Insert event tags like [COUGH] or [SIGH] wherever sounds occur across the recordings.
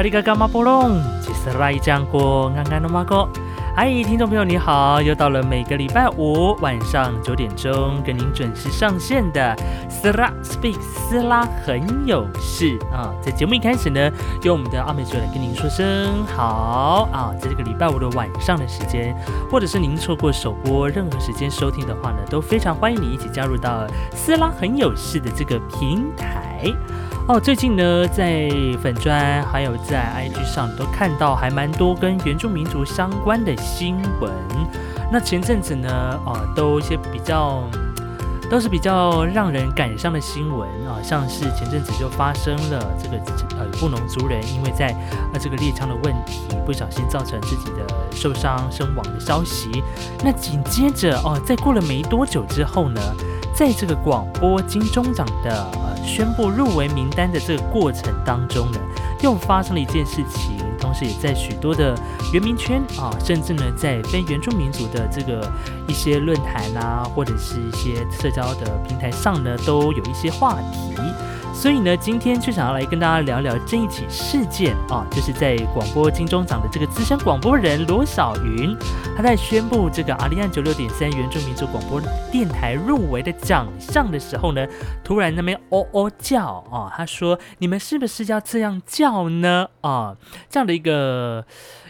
哎吼，小里嘎嘎马波隆，吉斯拉伊酱过，安安的马哥。嗨，听众朋友，你好！又到了每个礼拜五晚上九点钟跟您准时上线的斯拉 speak 斯拉很有事啊！在节目一开始呢，用我们的阿美族来跟您说声好啊！在这个礼拜五的晚上的时间，或者是您错过首播任何时间收听的话呢，都非常欢迎你一起加入到斯拉很有事的这个平台。哦，最近呢，在粉砖还有在 IG 上都看到还蛮多跟原住民族相关的新闻。那前阵子呢，啊，都一些比较都是比较让人感伤的新闻啊，像是前阵子就发生了这个呃布农族人因为在呃这个猎枪的问题不小心造成自己的受伤身亡的消息。那紧接着哦，在过了没多久之后呢？在这个广播金钟奖的呃宣布入围名单的这个过程当中呢，又发生了一件事情，同时也在许多的原民圈啊，甚至呢在非原住民族的这个一些论坛呐，或者是一些社交的平台上呢，都有一些话题。所以呢，今天就想要来跟大家聊聊这一起事件啊，就是在广播金钟奖的这个资深广播人罗小云，他在宣布这个阿里安九六点三原住民族广播电台入围的奖项的时候呢，突然那边哦哦叫啊，他说：“你们是不是要这样叫呢？”啊，这样的一个。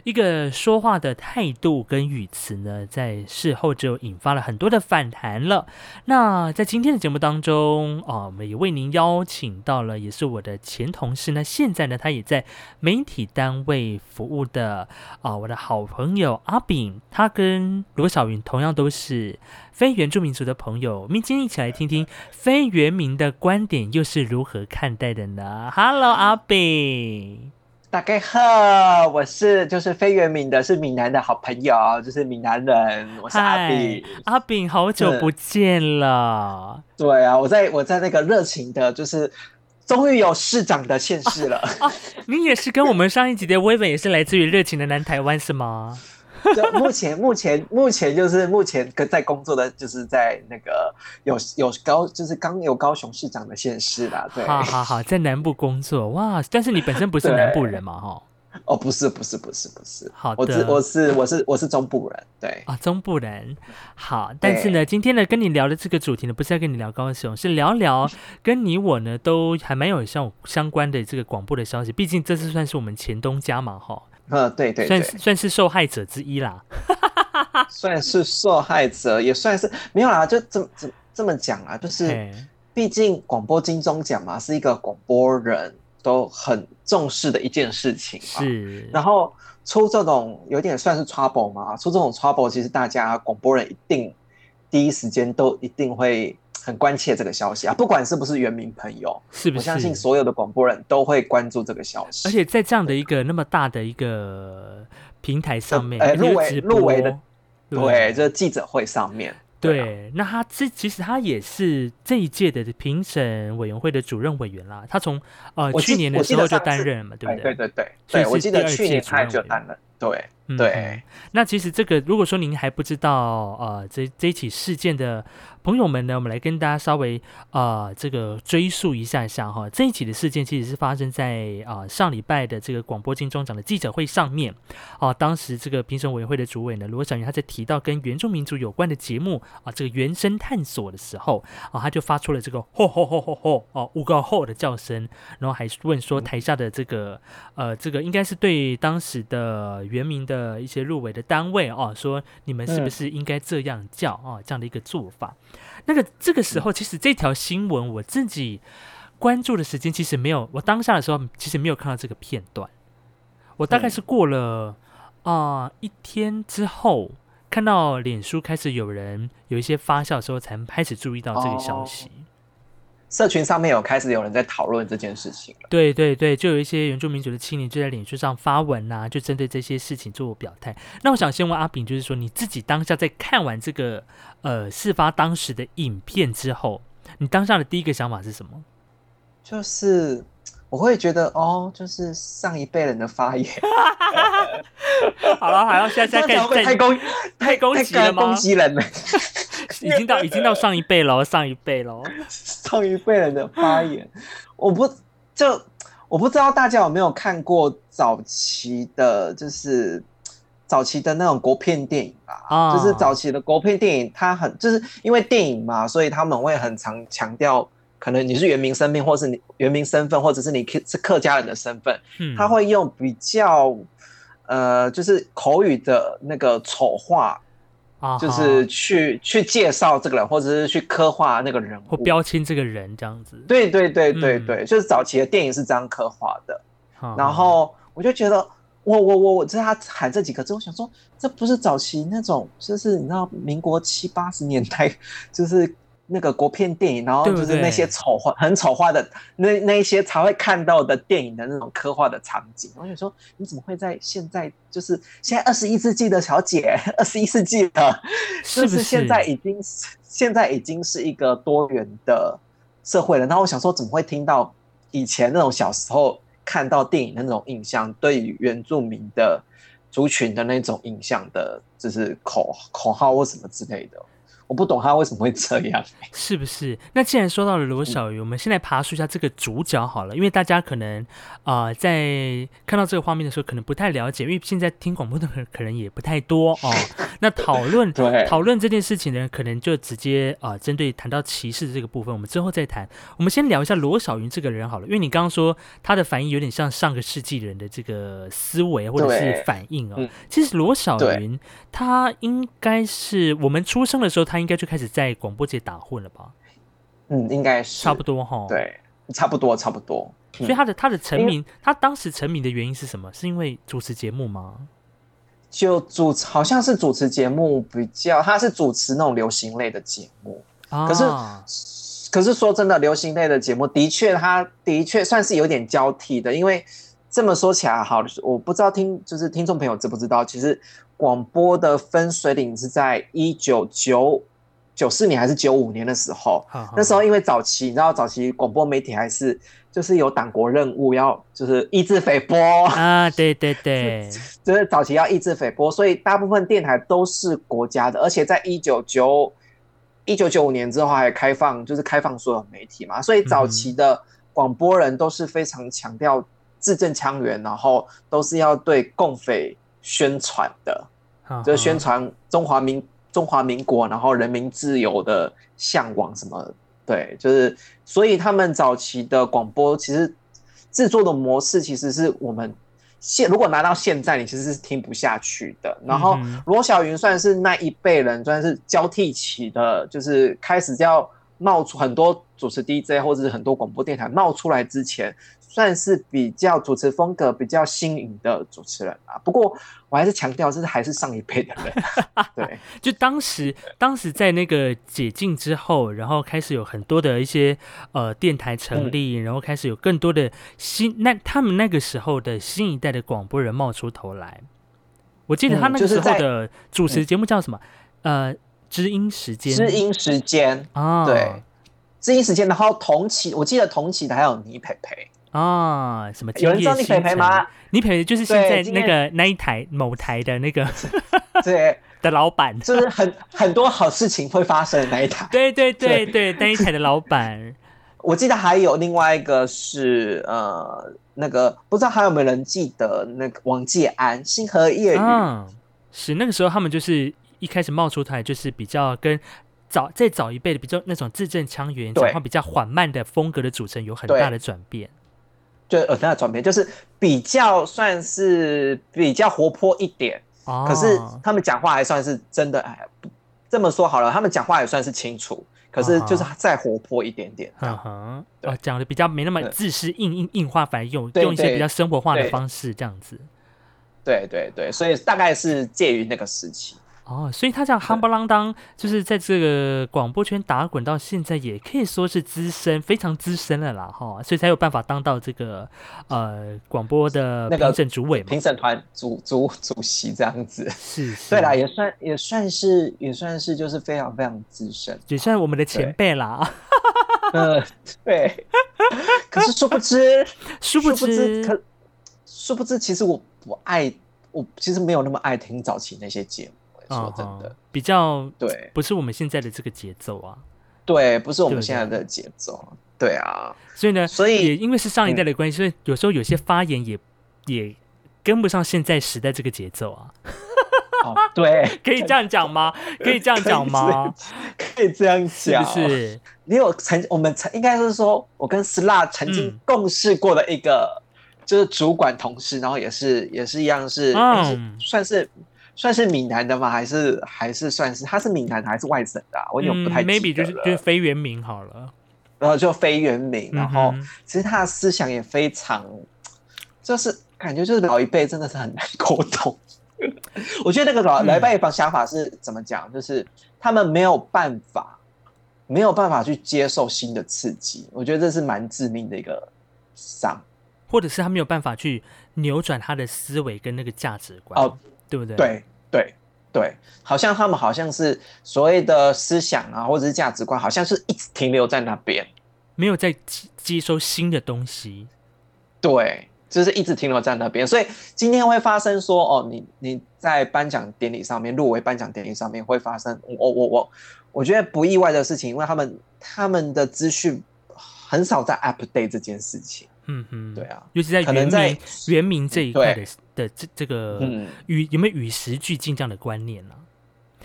一个说话的态度跟语词呢，在事后就引发了很多的反弹了。那在今天的节目当中啊，我们也为您邀请到了，也是我的前同事。那现在呢，他也在媒体单位服务的啊，我的好朋友阿炳，他跟罗小云同样都是非原住民族的朋友。我们今天一起来听听非原民的观点又是如何看待的呢？Hello，阿炳。大概好，我是就是非原名的，是闽南的好朋友，就是闽南人，我是阿炳。阿炳，好久不见了。对啊，我在我在那个热情的，就是终于有市长的现世了。你也是跟我们上一集的薇薇也是来自于热情的南台湾是吗？[LAUGHS] 就目前目前目前就是目前跟在工作的就是在那个有有高就是刚有高雄市长的县市啦，对，好好好，在南部工作哇，但是你本身不是南部人嘛，哈，哦，不是不是不是不是，好的，我是我是我是我是中部人，对。啊，中部人，好，但是呢，今天呢跟你聊的这个主题呢，不是要跟你聊高雄，是聊聊 [LAUGHS] 跟你我呢都还蛮有相相关的这个广播的消息，毕竟这次算是我们前东家嘛，哈。呃，对对，算算是受害者之一啦，[LAUGHS] 算是受害者，也算是没有啦，就这么这这么讲啊，就是毕竟广播金钟奖嘛，是一个广播人都很重视的一件事情，是。然后出这种有点算是 trouble 嘛，出这种 trouble，其实大家广播人一定第一时间都一定会。很关切这个消息啊，不管是不是原民朋友，是不是？我相信所有的广播人都会关注这个消息。而且在这样的一个那么大的一个平台上面，哎，入围入围的，对，这记者会上面，对。那他这其实他也是这一届的评审委员会的主任委员啦。他从呃去年的时候就担任了嘛，对不对？对对对，对我记得去年他就担任，对。对，那其实这个，如果说您还不知道，呃，这这一起事件的朋友们呢，我们来跟大家稍微呃这个追溯一下下哈。这一起的事件其实是发生在啊上礼拜的这个广播金钟奖的记者会上面啊。当时这个评审委员会的主委呢罗小云他在提到跟原住民族有关的节目啊这个原声探索的时候啊，他就发出了这个吼吼吼吼吼哦五个吼的叫声，然后还问说台下的这个呃这个应该是对当时的原民的。呃，一些入围的单位哦，说你们是不是应该这样叫啊？这样的一个做法。那个这个时候，其实这条新闻我自己关注的时间其实没有，我当下的时候其实没有看到这个片段。我大概是过了啊一天之后，看到脸书开始有人有一些发酵的时候，才开始注意到这个消息。社群上面有开始有人在讨论这件事情对对对，就有一些原住民族的青年就在脸书上发文呐，就针对这些事情做表态。那我想先问阿炳，就是说你自己当下在看完这个呃事发当时的影片之后，你当下的第一个想法是什么？就是我会觉得哦，就是上一辈人的发言。[LAUGHS] 好了，好了，现在在太攻太攻击了吗？攻击人了。已经到 [LAUGHS] 已经到上一辈了，上一辈了，上一辈人的发言，我不就我不知道大家有没有看过早期的，就是早期的那种国片电影吧，就是早期的国片电影，它很就是因为电影嘛，所以他们会很常强调，可能你是原民身份，或是你原民身份，或者是你是客家人的身份，他会用比较呃，就是口语的那个丑话。就是去去介绍这个人，或者是去刻画那个人或标签这个人这样子。对对对对对，就是早期的电影是这样刻画的。然后我就觉得，我我我我，在他喊这几个字，我想说，这不是早期那种，就是你知道，民国七八十年代，就是。那个国片电影，然后就是那些丑化、很丑化的那那一些才会看到的电影的那种刻画的场景。我想说，你怎么会在现在？就是现在二十一世纪的小姐，[LAUGHS] 二十一世纪的，是不是现在已经现在已经是一个多元的社会了？然后我想说，怎么会听到以前那种小时候看到电影的那种印象，对于原住民的族群的那种印象的，就是口口号或什么之类的？我不懂他为什么会这样，是不是？那既然说到了罗小鱼，我们现在爬树一下这个主角好了，因为大家可能啊，在看到这个画面的时候，可能不太了解，因为现在听广播的人可能也不太多哦。[LAUGHS] 那讨论 [LAUGHS] 讨论这件事情呢，可能就直接啊，针对谈到歧视的这个部分，我们之后再谈。我们先聊一下罗小云这个人好了，因为你刚刚说他的反应有点像上个世纪人的这个思维或者是反应哦。其实罗小云他应该是我们出生的时候他。应该就开始在广播界打混了吧？嗯，应该是差不多哈。对，差不多，差不多。所以他的他的成名，他当时成名的原因是什么？是因为主持节目吗？就主好像是主持节目比较，他是主持那种流行类的节目。可是，可是说真的，流行类的节目的确，他的确算是有点交替的。因为这么说起来，好，我不知道听就是听众朋友知不知道，其实广播的分水岭是在一九九。九四年还是九五年的时候，那时候因为早期，你知道早期广播媒体还是就是有党国任务要就是抑制匪波啊，对 [LAUGHS] 对对，[LAUGHS] 就是早期要抑制匪波，所以大部分电台都是国家的，而且在一九九一九九五年之后还开放，就是开放所有媒体嘛，所以早期的广播人都是非常强调字正腔圆，然后都是要对共匪宣传的，就是宣传中华民。中华民国，然后人民自由的向往什么？对，就是所以他们早期的广播其实制作的模式，其实是我们现如果拿到现在，你其实是听不下去的。然后罗小云算是那一辈人，算是交替起的，就是开始要冒出很多主持 DJ 或者是很多广播电台冒出来之前。算是比较主持风格比较新颖的主持人啊，不过我还是强调，这是还是上一辈的人。[LAUGHS] 对，就当时当时在那个解禁之后，然后开始有很多的一些呃电台成立，然后开始有更多的新那他们那个时候的新一代的广播人冒出头来。我记得他那个时候的主持节目叫什么？呃，知音时间。知音时间啊，对，知音时间。然后同期，我记得同期的还有倪培培。啊，什么？有人知道你培培吗？倪培培就是现在那个那一台某台的那个 [LAUGHS] 对 [LAUGHS] 的老板，就是很很多好事情会发生的那一台。[LAUGHS] 对对对对，那一台的老板。我记得还有另外一个是呃，那个不知道还有没有人记得那个王介安《星河夜雨》。是那个时候他们就是一开始冒出台，就是比较跟早再早一辈的比较那种字正腔圆、讲话比较缓慢的风格的组成有很大的转变。就耳朵的转变，就是比较算是比较活泼一点，可是他们讲话还算是真的，哎，这么说好了，他们讲话也算是清楚，可是就是再活泼一点点。嗯哼，哦，讲的比较没那么自私硬硬硬化，反而用用一些比较生活化的方式这样子。对对对，所以大概是介于那个时期。哦，所以他这样夯不啷当，就是在这个广播圈打滚到现在，也可以说是资深，非常资深了啦，哈，所以才有办法当到这个呃广播的评审主委嘛、评审团主主主席这样子。[LAUGHS] 是，对啦，也算也算是也算是就是非常非常资深，也算我们的前辈啦。[LAUGHS] 呃，对。可是殊不知，[LAUGHS] 殊不知，可殊不知，其实我不爱，我其实没有那么爱听早期那些节目。说真的，比较对，不是我们现在的这个节奏啊。对，不是我们现在的节奏。对啊，所以呢，所以也因为是上一代的关系，所以有时候有些发言也也跟不上现在时代这个节奏啊。哦，对，可以这样讲吗？可以这样讲吗？可以这样讲，是。你有曾我们曾应该是说，我跟 Sla 曾经共事过的一个，就是主管同事，然后也是也是一样是，算是算是闽南的吗？还是还是算是他是闽南的还是外省的？我有不太 maybe 就是就是非原名好了，然后就非原名，然后其实他的思想也非常，就是感觉就是老一辈真的是很难沟通。[LAUGHS] 我觉得那个老老一辈的想法是怎么讲？就是他们没有办法，没有办法去接受新的刺激。我觉得这是蛮致命的一个伤，或者是他没有办法去扭转他的思维跟那个价值观。哦，对不对？对对对，好像他们好像是所谓的思想啊，或者是价值观，好像是一直停留在那边，没有在接收新的东西。对。就是一直停留在那边，所以今天会发生说，哦，你你在颁奖典礼上面入围颁奖典礼上面会发生，我我我我觉得不意外的事情，因为他们他们的资讯很少在 update 这件事情，嗯嗯，对啊，尤其在原名原名这一块的的这这个与有没有与时俱进这样的观念呢？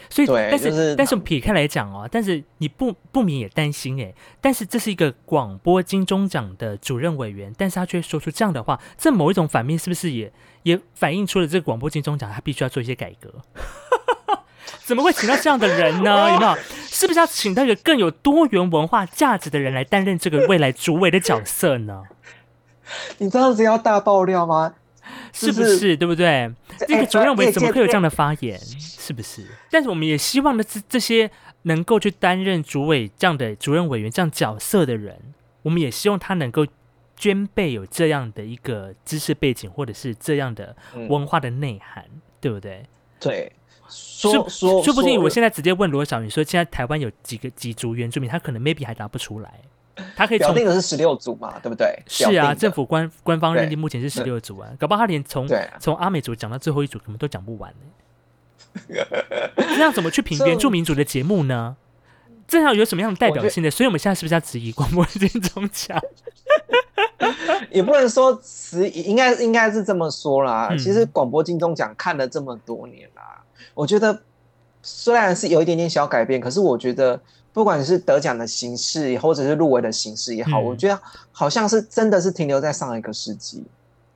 所以，但是，但是撇开来讲哦，但是你不不免也担心哎。但是这是一个广播金钟奖的主任委员，但是他却说出这样的话，这某一种反面是不是也也反映出了这个广播金钟奖他必须要做一些改革？[LAUGHS] 怎么会请到这样的人呢？[LAUGHS] 有没有？是不是要请到一个更有多元文化价值的人来担任这个未来主委的角色呢？[LAUGHS] 你这样子要大爆料吗？是不是对不对？这个主任委怎么会有这样的发言？是不是？但是我们也希望的这这些能够去担任主委这样的主任委员这样角色的人，我们也希望他能够兼备有这样的一个知识背景，或者是这样的文化的内涵，对不对？对，说说说不定我现在直接问罗小云说，现在台湾有几个几族原住民，他可能 maybe 还答不出来。他可以表那个是十六组嘛，对不对？是啊，政府官官方认定目前是十六组啊，搞不好他连从从阿美族讲到最后一组，可能都讲不完呢。[LAUGHS] 这样怎么去评原住民族的节目呢？这样有什么样的代表性的？所以我们现在是不是要质疑广播金钟奖？[LAUGHS] 也不能说质疑，应该应该是这么说啦。其实广播金钟奖看了这么多年啦，我觉得虽然是有一点点小改变，可是我觉得。不管是得奖的形式，或者是入围的形式也好，我觉得好像是真的是停留在上一个世纪。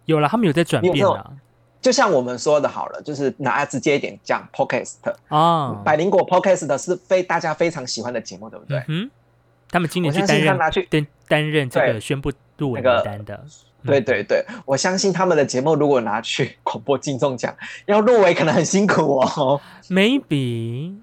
有了，他们有在转变了。就像我们说的，好了，就是拿直接一点讲，Podcast 啊，百灵果 Podcast 是非大家非常喜欢的节目，对不对？嗯。他们今年去担任拿去担担任这个宣布入围名单的。对对对，我相信他们的节目如果拿去 [LAUGHS] 广播金钟奖，要入围可能很辛苦哦。Maybe。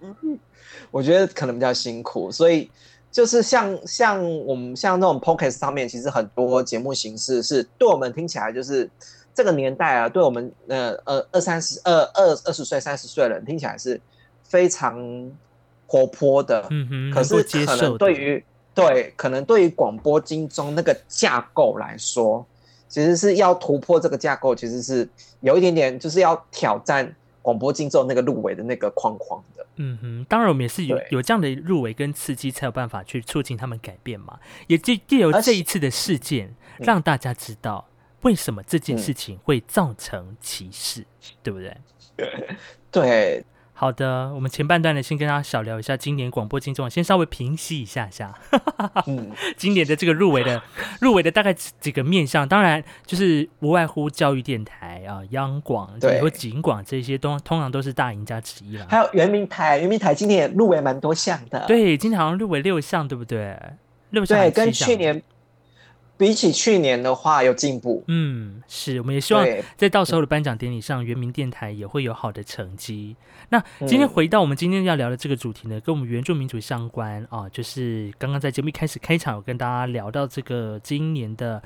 我觉得可能比较辛苦，所以就是像像我们像那种 podcast 上面，其实很多节目形式是对我们听起来就是这个年代啊，对我们呃呃二三十二二二十岁三十岁的人听起来是非常活泼的，嗯哼，可是可能对于对可能对于广播金钟那个架构来说，其实是要突破这个架构，其实是有一点点就是要挑战。广播金钟那个入围的那个框框的，嗯哼，当然我们也是有有这样的入围跟刺激，才有办法去促进他们改变嘛。也借借由这一次的事件，让大家知道为什么这件事情会造成歧视，对不对？[LAUGHS] 对。好的，我们前半段呢，先跟大家小聊一下今年广播金钟，先稍微平息一下下。嗯，[LAUGHS] 今年的这个入围的 [LAUGHS] 入围的大概几个面向，当然就是无外乎教育电台啊、央广、对或警广这些，都通常都是大赢家之一了。还有圆明台，圆明台今年也入围蛮多项的。对，今年好像入围六项，对不对？六项对，跟去年。比起去年的话，有进步。嗯，是，我们也希望在到时候的颁奖典礼上，原名电台也会有好的成绩。那今天回到我们今天要聊的这个主题呢，跟我们原住民族相关啊，就是刚刚在节目一开始开场有跟大家聊到这个今年的。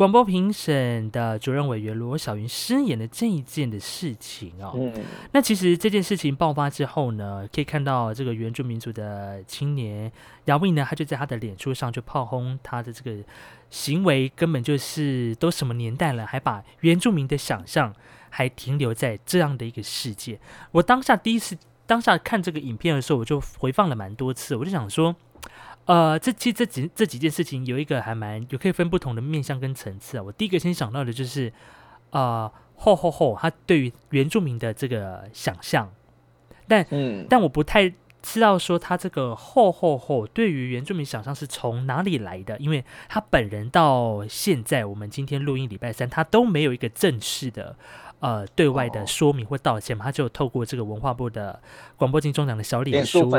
广播评审的主任委员罗小云失言的这一件的事情哦，嗯，那其实这件事情爆发之后呢，可以看到这个原住民族的青年姚卫呢，他就在他的脸书上就炮轰他的这个行为，根本就是都什么年代了，还把原住民的想象还停留在这样的一个世界。我当下第一次当下看这个影片的时候，我就回放了蛮多次，我就想说。呃，这其实这几这几件事情有一个还蛮有可以分不同的面向跟层次啊。我第一个先想到的就是，呃，吼吼吼，他对于原住民的这个想象，但嗯，但我不太知道说他这个吼吼吼对于原住民想象是从哪里来的，因为他本人到现在我们今天录音礼拜三，他都没有一个正式的。呃，对外的说明或道歉嘛，他就透过这个文化部的广播金钟奖的小脸书，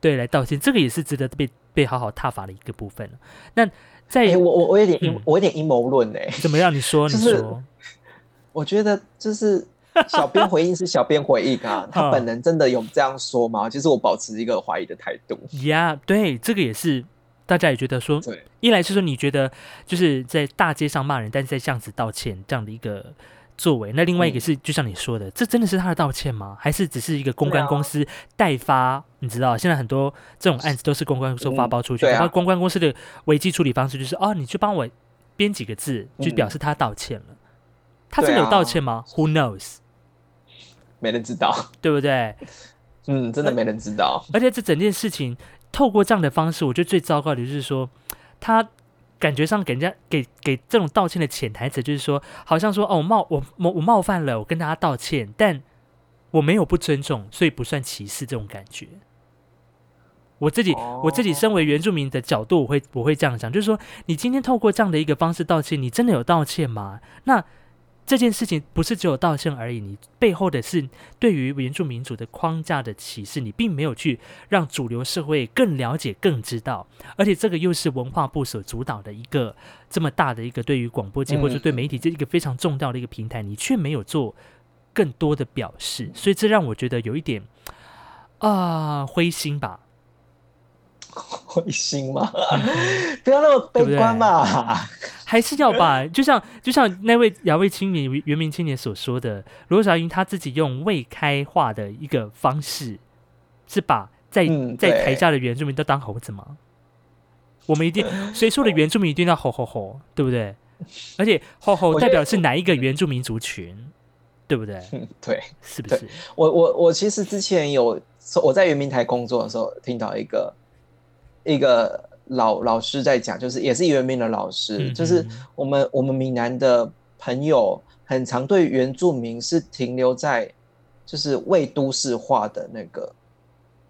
对，来道歉。这个也是值得被被好好踏伐的一个部分那在我我我有点阴，我有点阴谋论哎，怎么样？你说，你说，[LAUGHS] 我觉得就是小编回应是小编回应啊，[LAUGHS] 他本人真的有这样说吗？就是我保持一个怀疑的态度。呀，对，这个也是大家也觉得说，对，一来是说你觉得就是在大街上骂人，但是在巷子道歉这样的一个。作为那另外一个是，就像你说的，这真的是他的道歉吗？还是只是一个公关公司代发？你知道，现在很多这种案子都是公关公司发包出去，然后公关公司的危机处理方式就是，哦，你去帮我编几个字，就表示他道歉了。他真的有道歉吗？Who knows？没人知道，对不对？[LAUGHS] 嗯，真的没人知道。而且这整件事情透过这样的方式，我觉得最糟糕的就是说他。感觉上给人家给给这种道歉的潜台词，就是说，好像说哦，我冒我我我冒犯了，我跟大家道歉，但我没有不尊重，所以不算歧视这种感觉。我自己我自己身为原住民的角度，我会我会这样想，就是说，你今天透过这样的一个方式道歉，你真的有道歉吗？那。这件事情不是只有道歉而已，你背后的是对于原住民族的框架的歧视，你并没有去让主流社会更了解、更知道，而且这个又是文化部所主导的一个这么大的一个对于广播界或者对媒体这一个非常重要的一个平台，你却没有做更多的表示，所以这让我觉得有一点啊灰心吧。灰心吗？不要那么悲观嘛，还是要把就像就像那位两位青年原名青年所说的，罗小英他自己用未开化的一个方式，是把在在台下的原住民都当猴子吗？我们一定谁说的原住民一定要吼吼吼，对不对？而且吼吼代表是哪一个原住民族群，对不对？[LAUGHS] 对，是不是？我我我其实之前有我在圆明台工作的时候，听到一个。一个老老师在讲，就是也是原民的老师，就是我们我们闽南的朋友，很常对原住民是停留在就是未都市化的那个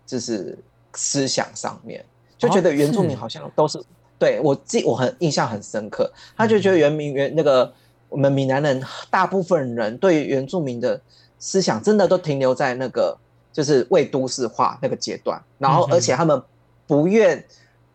就是思想上面，就觉得原住民好像都是对我记我很印象很深刻，他就觉得原民原那个我们闽南人大部分人对原住民的思想真的都停留在那个就是未都市化那个阶段，然后而且他们。不愿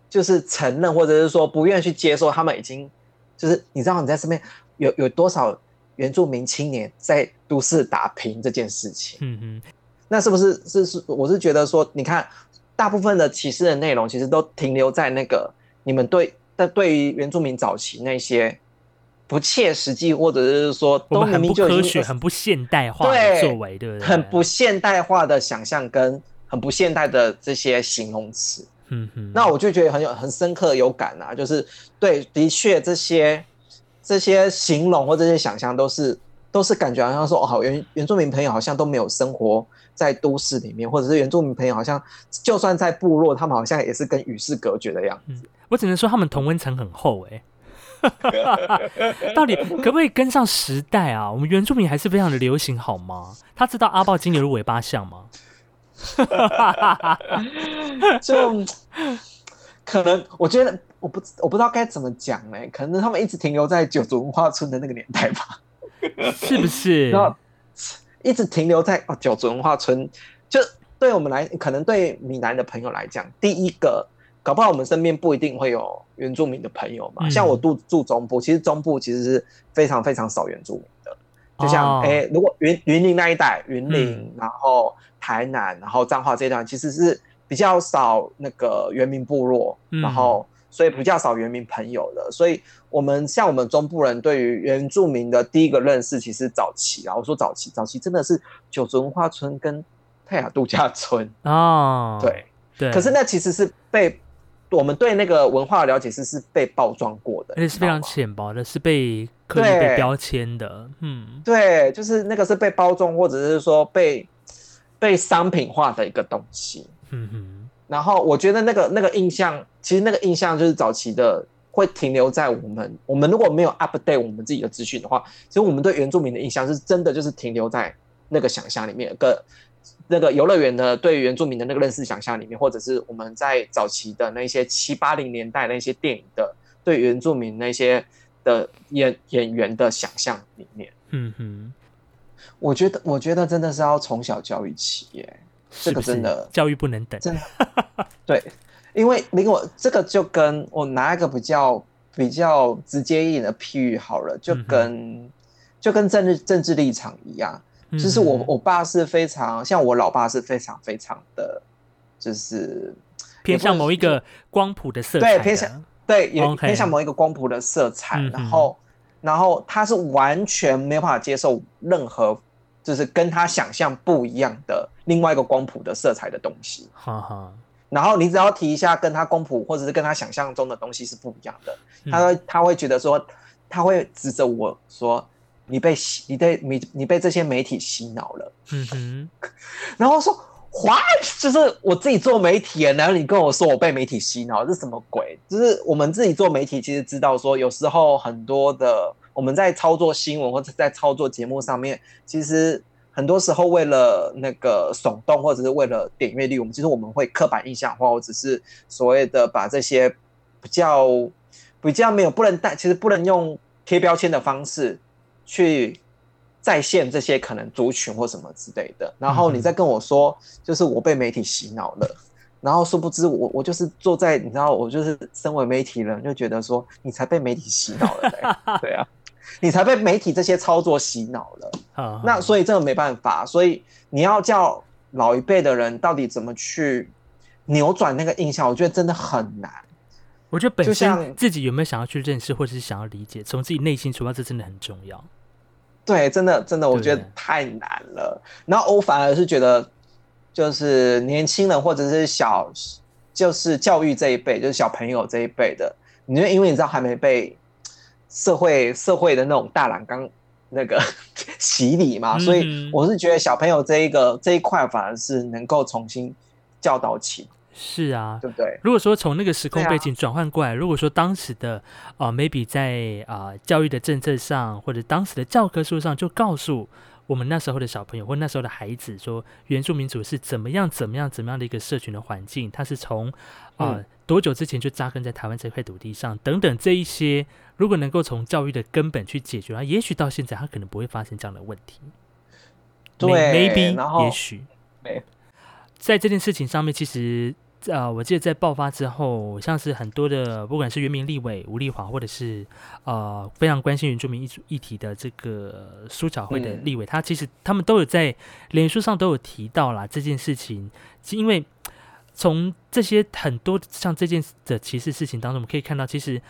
就是承认，或者是说不愿去接受，他们已经就是你知道你在身边有有多少原住民青年在都市打拼这件事情，嗯哼，那是不是是是？我是觉得说，你看大部分的歧视的内容，其实都停留在那个你们对但对于原住民早期那些不切实际，或者是说都很不科学、很不现代化的作为，对不对？很不现代化的想象跟很不现代的这些形容词。嗯哼，那我就觉得很有很深刻有感啊，就是对，的确这些这些形容或这些想象都是都是感觉好像说哦，好原原住民朋友好像都没有生活在都市里面，或者是原住民朋友好像就算在部落，他们好像也是跟与世隔绝的样子。我只能说他们同温层很厚哎，[LAUGHS] 到底可不可以跟上时代啊？我们原住民还是非常的流行好吗？他知道阿豹金牛的尾巴像吗？[LAUGHS] 就可能，我觉得我不我不知道该怎么讲哎，可能他们一直停留在九族文化村的那个年代吧，是不是？然后一直停留在哦九族文化村，就对我们来，可能对闽南的朋友来讲，第一个搞不好我们身边不一定会有原住民的朋友嘛。像我住住中部，其实中部其实是非常非常少原住民的，就像哎，如果云云林那一带，云林，然后。台南，然后彰化这一段其实是比较少那个原民部落，然后所以比较少原民朋友的，所以我们像我们中部人对于原住民的第一个认识，其实早期啊，我说早期，早期真的是九族文化村跟泰雅度假村哦，对对，可是那其实是被我们对那个文化的了解是是被包装过的，而且是非常浅薄的，是被刻意被标签的，嗯，对，就是那个是被包装或者是说被。被商品化的一个东西，嗯哼，然后我觉得那个那个印象，其实那个印象就是早期的会停留在我们我们如果没有 update 我们自己的资讯的话，其实我们对原住民的印象是真的就是停留在那个想象里面，个那个游乐园的对原住民的那个认识想象里面，或者是我们在早期的那些七八零年代那些电影的对原住民那些的演演员的想象里面。嗯哼，我觉得我觉得真的是要从小教育起耶。这个真的教育不能等，真的对，因为另外这个就跟我拿一个比较比较直接一点的譬喻好了，就跟就跟政治政治立场一样，就是我我爸是非常像我老爸是非常非常的，就是偏向某一个光谱的色彩，对偏向对也偏向某一个光谱的色彩，然后然后他是完全没有办法接受任何。就是跟他想象不一样的另外一个光谱的色彩的东西，哈哈。然后你只要提一下跟他光谱或者是跟他想象中的东西是不一样的，他会他会觉得说，他会指着我说，你被洗，你被你你被这些媒体洗脑了。嗯哼。[LAUGHS] 然后说，what？就是我自己做媒体，然后你跟我说我被媒体洗脑，这什么鬼？就是我们自己做媒体，其实知道说有时候很多的。我们在操作新闻或者在操作节目上面，其实很多时候为了那个耸动，或者是为了点阅率，我们其实我们会刻板印象化，或者是所谓的把这些比较比较没有不能带，其实不能用贴标签的方式去再现这些可能族群或什么之类的。然后你再跟我说，就是我被媒体洗脑了。然后殊不知，我我就是坐在你知道，我就是身为媒体人，就觉得说你才被媒体洗脑了，[LAUGHS] 对啊。你才被媒体这些操作洗脑了，那所以这个没办法，所以你要叫老一辈的人到底怎么去扭转那个印象，我觉得真的很难。我觉得本身自己有没有想要去认识，或者是想要理解，从自己内心出发，这真的很重要。对，真的真的，我觉得太难了。然后我反而是觉得，就是年轻人或者是小，就是教育这一辈，就是小朋友这一辈的，你因为你知道还没被。社会社会的那种大染缸那个 [LAUGHS] 洗礼嘛，所以我是觉得小朋友这一个这一块反而是能够重新教导起。是啊，对不对？如果说从那个时空背景转换过来，如果说当时的啊，maybe 在啊教育的政策上，或者当时的教科书上就告诉。我们那时候的小朋友或那时候的孩子说，原住民族是怎么样、怎么样、怎么样的一个社群的环境？他是从啊多久之前就扎根在台湾这块土地上？等等这一些，如果能够从教育的根本去解决，也许到现在他可能不会发生这样的问题。对，maybe，也许，在这件事情上面，其实。呃，我记得在爆发之后，像是很多的，不管是原民立委吴立华，或者是呃非常关心原住民议议题的这个苏巧慧的立委，他其实他们都有在脸书上都有提到啦这件事情。因为从这些很多像这件的歧视事情当中，我们可以看到，其实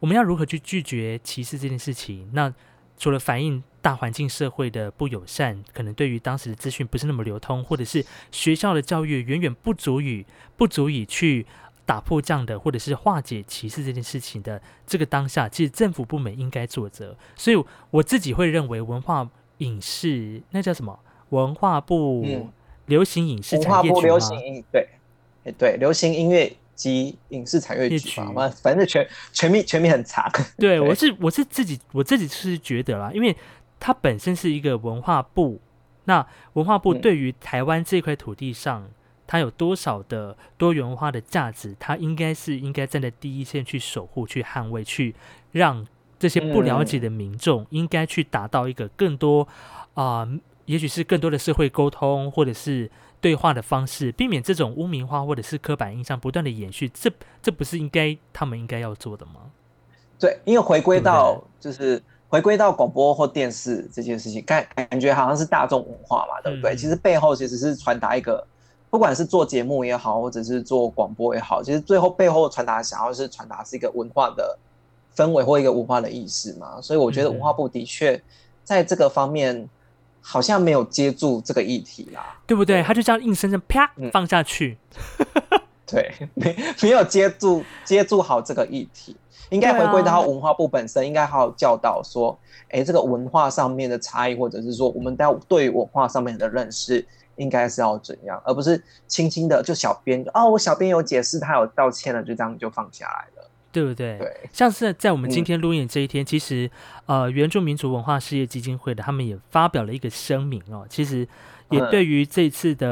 我们要如何去拒绝歧视这件事情，那除了反映。大环境社会的不友善，可能对于当时的资讯不是那么流通，或者是学校的教育远远不足以不足以去打破这样的，或者是化解歧视这件事情的这个当下，其实政府部门应该做责。所以我自己会认为，文化影视那叫什么？文化部流行影视产业局吗？对，对，流行音乐及影视产业局嘛，反正全全面全面很长。[LAUGHS] 对，我是我是自己我自己是觉得啦，因为。它本身是一个文化部，那文化部对于台湾这块土地上，它有多少的多元文化的价值，它应该是应该站在第一线去守护、去捍卫、去让这些不了解的民众，应该去达到一个更多啊，也许是更多的社会沟通或者是对话的方式，避免这种污名化或者是刻板印象不断的延续。这这不是应该他们应该要做的吗？对，因为回归到就是。回归到广播或电视这件事情，感感觉好像是大众文化嘛，对不对？其实背后其实是传达一个，不管是做节目也好，或者是做广播也好，其实最后背后传达想要是传达是一个文化的氛围或一个文化的意识嘛。所以我觉得文化部的确在这个方面好像没有接住这个议题啦，对不对？他就这样硬生生啪放下去。对，没没有接住接住好这个议题，应该回归到文化部本身，应该好好教导说，哎，这个文化上面的差异，或者是说我们要对文化上面的认识，应该是要怎样，而不是轻轻的就小编哦，我小编有解释，他有道歉了，就这样就放下来了，对不对？对，像是在我们今天录音这一天，其实呃，原住民族文化事业基金会的他们也发表了一个声明哦，其实。也对于这次的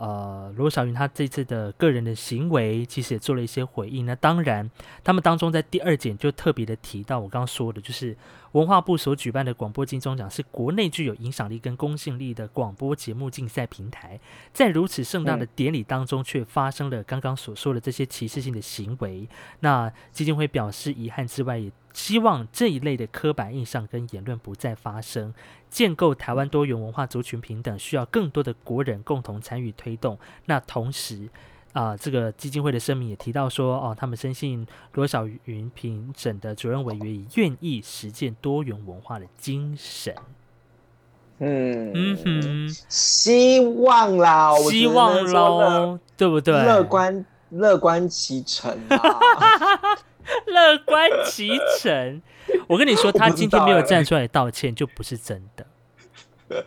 呃罗小云他这次的个人的行为，其实也做了一些回应。那当然，他们当中在第二点就特别的提到我刚刚说的，就是文化部所举办的广播金钟奖是国内具有影响力跟公信力的广播节目竞赛平台，在如此盛大的典礼当中，却发生了刚刚所说的这些歧视性的行为。那基金会表示遗憾之外，也希望这一类的刻板印象跟言论不再发生。建构台湾多元文化族群平等，需要更多的国人共同参与推动。那同时，啊，这个基金会的声明也提到说，哦，他们深信罗小云平整的主任委员也愿意实践多元文化的精神。嗯嗯哼，希望啦，希望喽，对不对？乐观乐观其成啊，[LAUGHS] 乐观其成。我跟你说，他今天没有站出来道歉，就不是真的。[LAUGHS]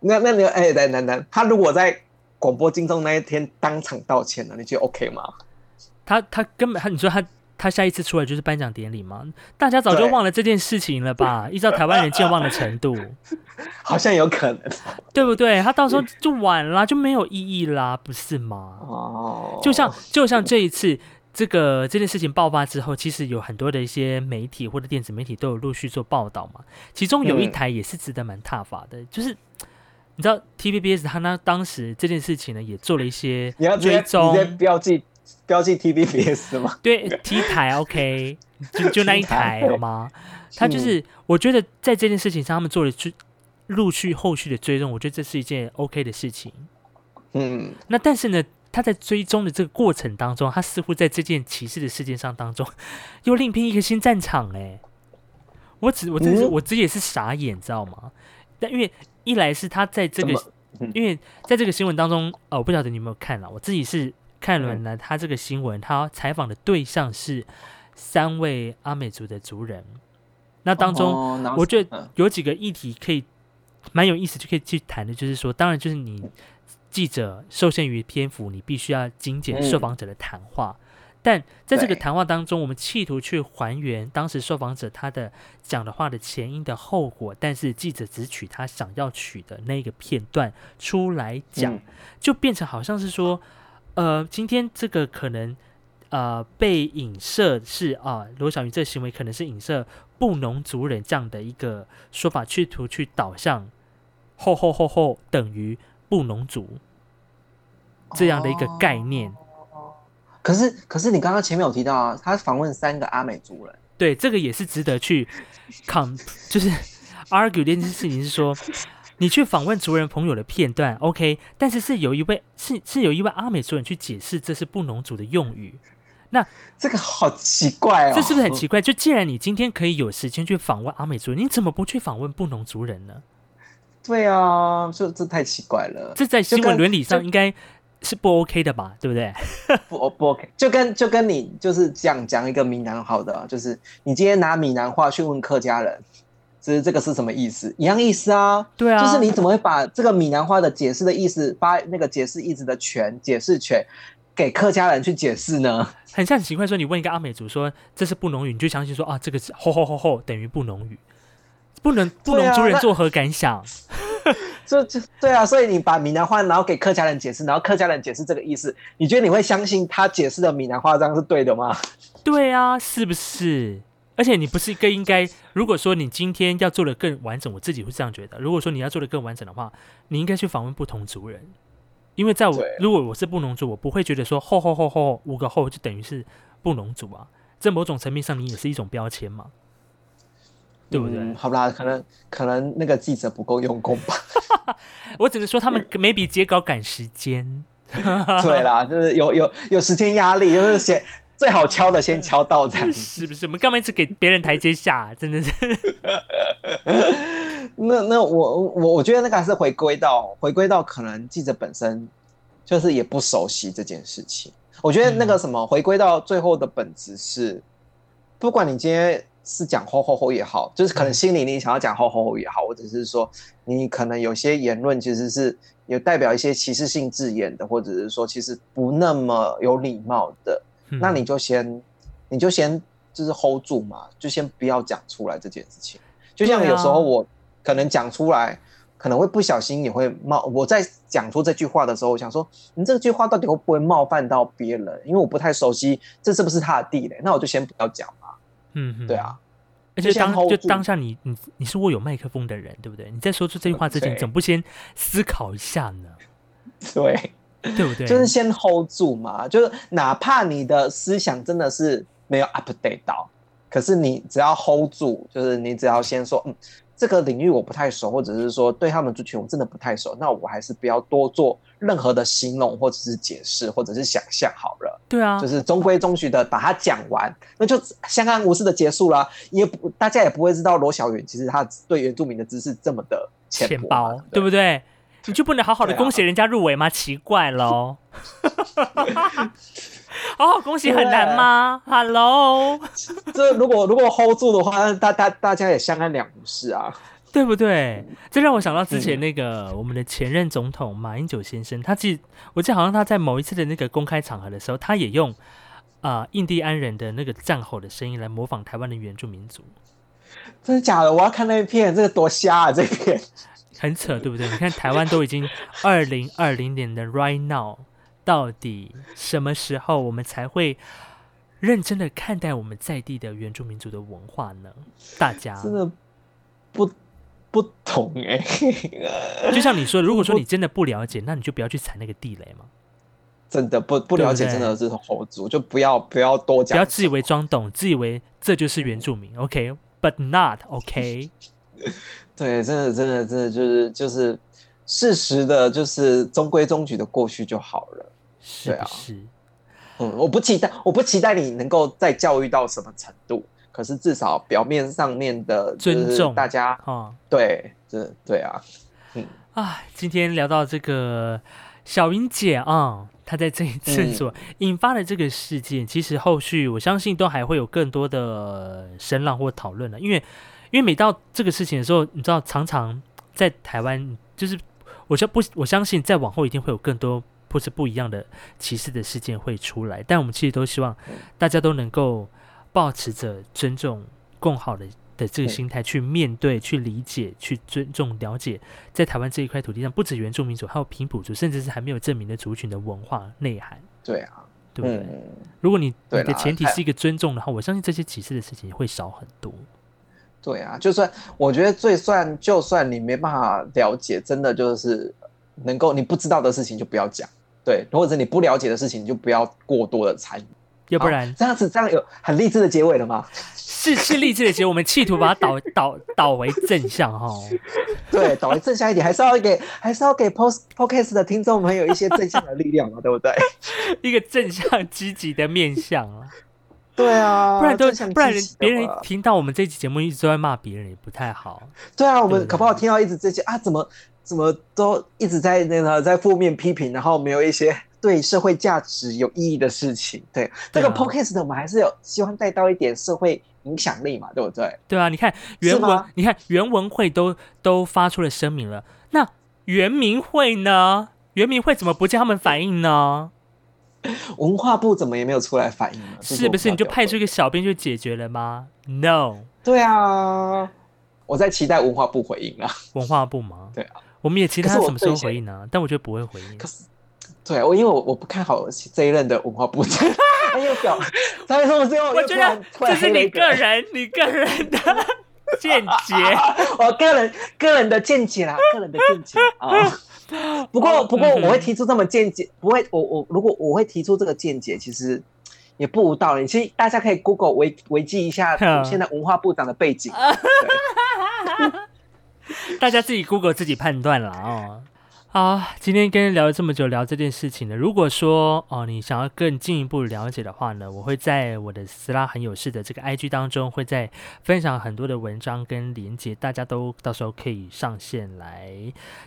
那那你哎，等等等，他如果在广播金钟那一天当场道歉了，你觉得 OK 吗？他他根本他，你说他他下一次出来就是颁奖典礼吗？大家早就忘了这件事情了吧？[LAUGHS] 依照台湾人健忘的程度，好像有可能，对不对？他到时候就晚了，就没有意义啦，不是吗？哦，就像就像这一次。这个这件事情爆发之后，其实有很多的一些媒体或者电子媒体都有陆续做报道嘛。其中有一台也是值得蛮踏法的，就是你知道 TVBS 他那当时这件事情呢，也做了一些 [LAUGHS] 追踪，标记标记 TVBS 吗？[LAUGHS] 对，T 台 OK，[LAUGHS] 就就那一台好吗？他就是我觉得在这件事情上，他们做了去陆续后续的追踪，我觉得这是一件 OK 的事情。嗯，那但是呢？他在追踪的这个过程当中，他似乎在这件歧视的事件上当中，又另辟一个新战场哎！我只我真是我自己也是傻眼，知道吗？但因为一来是他在这个，因为在这个新闻当中，哦，我不晓得你有没有看了，我自己是看了呢。他这个新闻，他采访的对象是三位阿美族的族人，那当中我觉得有几个议题可以蛮有意思，就可以去谈的，就是说，当然就是你。记者受限于篇幅，你必须要精简受访者的谈话。但在这个谈话当中，我们企图去还原当时受访者他的讲的话的前因的后果，但是记者只取他想要取的那个片段出来讲，就变成好像是说，呃，今天这个可能呃被影射是啊，罗小云这行为可能是影射布农族人这样的一个说法，企图去导向后后后后等于。布农族这样的一个概念，可是可是你刚刚前面有提到啊，他访问三个阿美族人，对这个也是值得去抗，就是 argue 这件事情是说，你去访问族人朋友的片段，OK，但是是有一位是是有一位阿美族人去解释这是布农族的用语，那这个好奇怪哦，这是不是很奇怪？就既然你今天可以有时间去访问阿美族人，你怎么不去访问布农族人呢？对啊，这这太奇怪了。这在新闻伦理上应该是不 OK 的吧？对不对？不不 OK，就跟就跟你就是讲讲一个闽南好的，就是你今天拿闽南话去问客家人，其实这个是什么意思？一样意思啊。对啊，就是你怎么会把这个闽南话的解释的意思，发那个解释意思的权解释权给客家人去解释呢？[LAUGHS] 很像很奇怪，说你问一个阿美族说这是布农语，你就相信说啊，这个是吼吼吼吼等于布农语。不能不能族人作何感想？[LAUGHS] [LAUGHS] 这这对啊，所以你把闽南话，然后给客家人解释，然后客家人解释这个意思，你觉得你会相信他解释的闽南话这样是对的吗？对啊，是不是？而且你不是更应该，如果说你今天要做的更完整，我自己会这样觉得。如果说你要做的更完整的话，你应该去访问不同族人，因为在我如果我是布农族，我不会觉得说后后后后五个后就等于是布农族啊，在某种层面上，你也是一种标签嘛。对不对？好啦，可能可能那个记者不够用功吧。[LAUGHS] 我只能说他们没比截稿赶时间。[LAUGHS] 对啦，就是有有有时间压力，就是先最好敲的先敲到这样。是不是？我们干嘛一直给别人台阶下？真的是。[LAUGHS] 那那我我我觉得那个还是回归到回归到可能记者本身就是也不熟悉这件事情。我觉得那个什么，回归到最后的本质是，不管你今天是讲吼吼吼也好，就是可能心里你想要讲吼吼吼也好，或者是说你可能有些言论其实是有代表一些歧视性字眼的，或者是说其实不那么有礼貌的，那你就先你就先就是 hold 住嘛，就先不要讲出来这件事情。就像有时候我可能讲出来。可能会不小心也会冒。我在讲出这句话的时候，我想说，你这句话到底会不会冒犯到别人？因为我不太熟悉这是不是他的地雷，那我就先不要讲嘛。嗯，对啊。而且当就当下你你你是握有麦克风的人，对不对？你在说出这句话之前，怎么不先思考一下呢？[LAUGHS] 对，对不对？就是先 hold 住嘛。就是哪怕你的思想真的是没有 update 到，可是你只要 hold 住，就是你只要先说嗯。这个领域我不太熟，或者是说对他们族群我真的不太熟，那我还是不要多做任何的形容或者是解释或者是想象好了。对啊，就是中规中矩的把它讲完，那就相安无事的结束了。也不大家也不会知道罗小云其实他对原住民的知识这么的浅薄，对不对？[LAUGHS] 你就不能好好的恭喜人家入围吗？奇怪喽。[LAUGHS] [LAUGHS] 哦，恭喜很难吗？Hello，这如果如果 hold 住的话，大大大家也相安两无事啊，对不对？这让我想到之前那个我们的前任总统马英九先生，他记我记得好像他在某一次的那个公开场合的时候，他也用啊印第安人的那个战吼的声音来模仿台湾的原住民族，真的假的？我要看那一片，这个多瞎啊！这片很扯，对不对？你看台湾都已经二零二零年的 right now。到底什么时候我们才会认真的看待我们在地的原住民族的文化呢？大家真的不不懂哎，[LAUGHS] 就像你说，如果说你真的不了解，那你就不要去踩那个地雷嘛。真的不不了解，真的是猴子，就不要不要多讲，不要自以为装懂，自以为这就是原住民。OK，but not OK。[LAUGHS] 对，真的真的真的就是就是事实的，就是中规中矩的过去就好了。是啊，是，嗯，我不期待，我不期待你能够再教育到什么程度，可是至少表面上面的尊重大家啊，对，这对啊，嗯。啊，今天聊到这个小云姐啊，她在这一次所引发的这个事件，其实后续我相信都还会有更多的声浪或讨论了，因为因为每到这个事情的时候，你知道，常常在台湾，就是我相不我相信，在往后一定会有更多。或是不一样的歧视的事件会出来，但我们其实都希望大家都能够保持着尊重、共好的的这个心态去面对、去理解、去尊重、了解，在台湾这一块土地上，不止原住民族，还有平埔族，甚至是还没有证明的族群的文化内涵。对啊，对不对？如果你你的前提是一个尊重的话，我相信这些歧视的事情会少很多。对啊，就算我觉得，最算就算你没办法了解，真的就是能够你不知道的事情就不要讲。对，或者你不了解的事情，你就不要过多的参与，要不然这样子这样有很励志的结尾了吗？是 [LAUGHS] 是励志的结尾，我们企图把它导 [LAUGHS] 导导为正向哈。对，导为正向一点，还是要给还是要给 post podcast 的听众朋友一些正向的力量嘛，对不对？[LAUGHS] 一个正向积极的面向啊。对啊，不然都不然别人听到我们这期节目一直都在骂别人，也不太好。对啊，我们可不好听到一直这些啊？怎么？怎么都一直在那个在负面批评，然后没有一些 [LAUGHS] 对社会价值有意义的事情。对这个 podcast，我们还是有希望带到一点社会影响力嘛，对不对？对啊，你看原文，你看原文会都都发出了声明了，那原民会呢？原民会怎么不见他们反应呢？文化部怎么也没有出来反应呢？是不是你就派出一个小编就解决了吗？No，对啊，我在期待文化部回应啊。文化部吗？对啊。我们也期待他什么时候回应呢？但我觉得不会回应。可是，对我因为我我不看好这一任的文化部长，[LAUGHS] 他又表，他说我最后我觉得这是你个人你个人的见解，[LAUGHS] 我个人个人的见解啦，个人的见解啊。不过不过我会提出这么见解，不会我我如果我会提出这个见解，其实也不无道理。其实大家可以 Google 维维基一下 [LAUGHS] 现在文化部长的背景。[LAUGHS] 大家自己 Google 自己判断了啊。好，今天跟聊了这么久，聊这件事情呢。如果说哦，你想要更进一步了解的话呢，我会在我的斯拉很有事的这个 IG 当中，会在分享很多的文章跟连接，大家都到时候可以上线来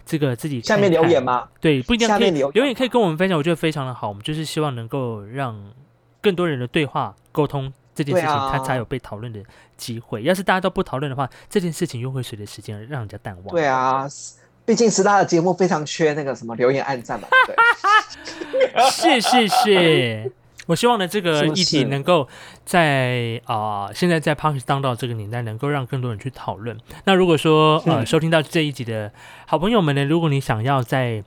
这个自己下面留言吗？对，不一定下面留留言可以跟我们分享，我觉得非常的好。我们就是希望能够让更多人的对话沟通这件事情，它才有被讨论的机会。要是大家都不讨论的话，这件事情又会随着时间让人家淡忘。对啊。毕竟十大的节目非常缺那个什么留言暗赞嘛，对。[LAUGHS] [LAUGHS] 是是是，我希望呢这个议题能够在啊现在在 p a r k 当道这个年代，能够让更多人去讨论。那如果说呃收听到这一集的好朋友们呢，如果你想要在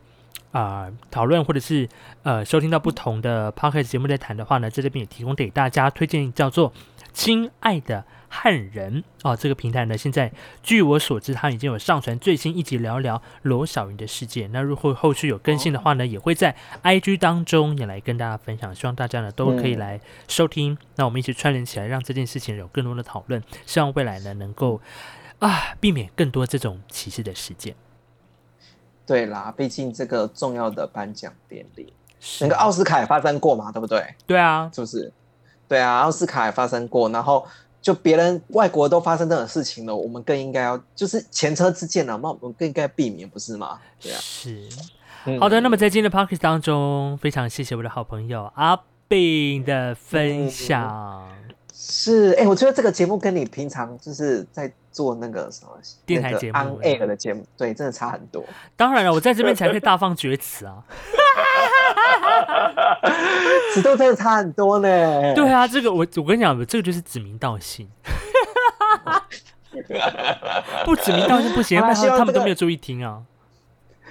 啊讨论或者是呃收听到不同的 p a r k 节目在谈的话呢，在这边也提供给大家推荐叫做《亲爱的》。汉人哦，这个平台呢，现在据我所知，它已经有上传最新一集，聊聊罗小云的世界。那如果后续有更新的话呢，也会在 IG 当中也来跟大家分享。希望大家呢都可以来收听，那我们一起串联起来，让这件事情有更多的讨论。希望未来呢能够啊避免更多这种歧视的事件。对啦，毕竟这个重要的颁奖典礼，那个奥斯卡也发生过嘛，对不对？对啊，是不是？对啊，奥斯卡也发生过，然后。就别人外国都发生这种事情了，我们更应该要就是前车之鉴了，那我们更应该避免，不是吗？对啊，是。好的，那么在今天的 p o c k e t 当中，非常谢谢我的好朋友阿炳的分享。是，哎，我觉得这个节目跟你平常就是在做那个什么电台节目、on air 的节目，对，真的差很多。当然了，我在这边才可以大放厥词啊。[LAUGHS] [LAUGHS] 尺度真的差很多呢。对啊，这个我我跟你讲，这个就是指名道姓。[LAUGHS] 不指名道姓不行，他他们都没有注意听啊。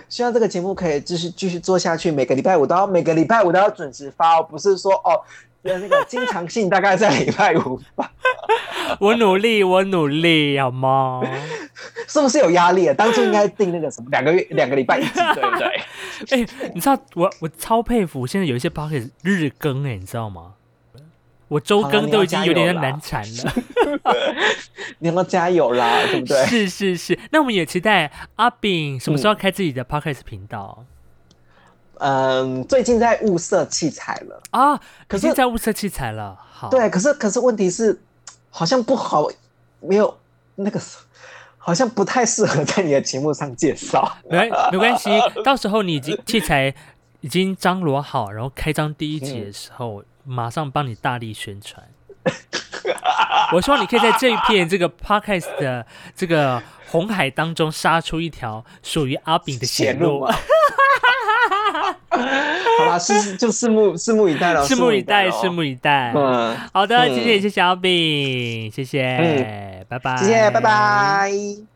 希望这个节目可以继续继续做下去，每个礼拜五都要每个礼拜五都要准时发哦，不是说哦。那个经常性大概在礼拜五吧。[LAUGHS] 我努力，我努力，好吗？[LAUGHS] 是不是有压力啊？当初应该定那个什么两个月、两个礼拜一集，对 [LAUGHS] 不对？哎，你知道我我超佩服，现在有一些 p o c k e t 日更，哎，你知道吗？我周更都已经有点难缠了。你要加油啦，对不对？是是是。那我们也期待阿炳什么时候开自己的 p o c a s t 频道。嗯，最近在物色器材了啊，可是在物色器材了。好，对，可是可是问题是，好像不好，没有那个，好像不太适合在你的节目上介绍。没没关系，到时候你已经器材已经张罗好，然后开张第一集的时候，马上帮你大力宣传。[LAUGHS] 我希望你可以在这一片这个 podcast 的这个红海当中杀出一条属于阿炳的血路。[LAUGHS] [LAUGHS] 好啦，是就拭目拭目以待了，拭目以待，拭目以待。嗯，好的，谢谢谢谢小饼，谢谢，拜拜，谢谢，拜拜。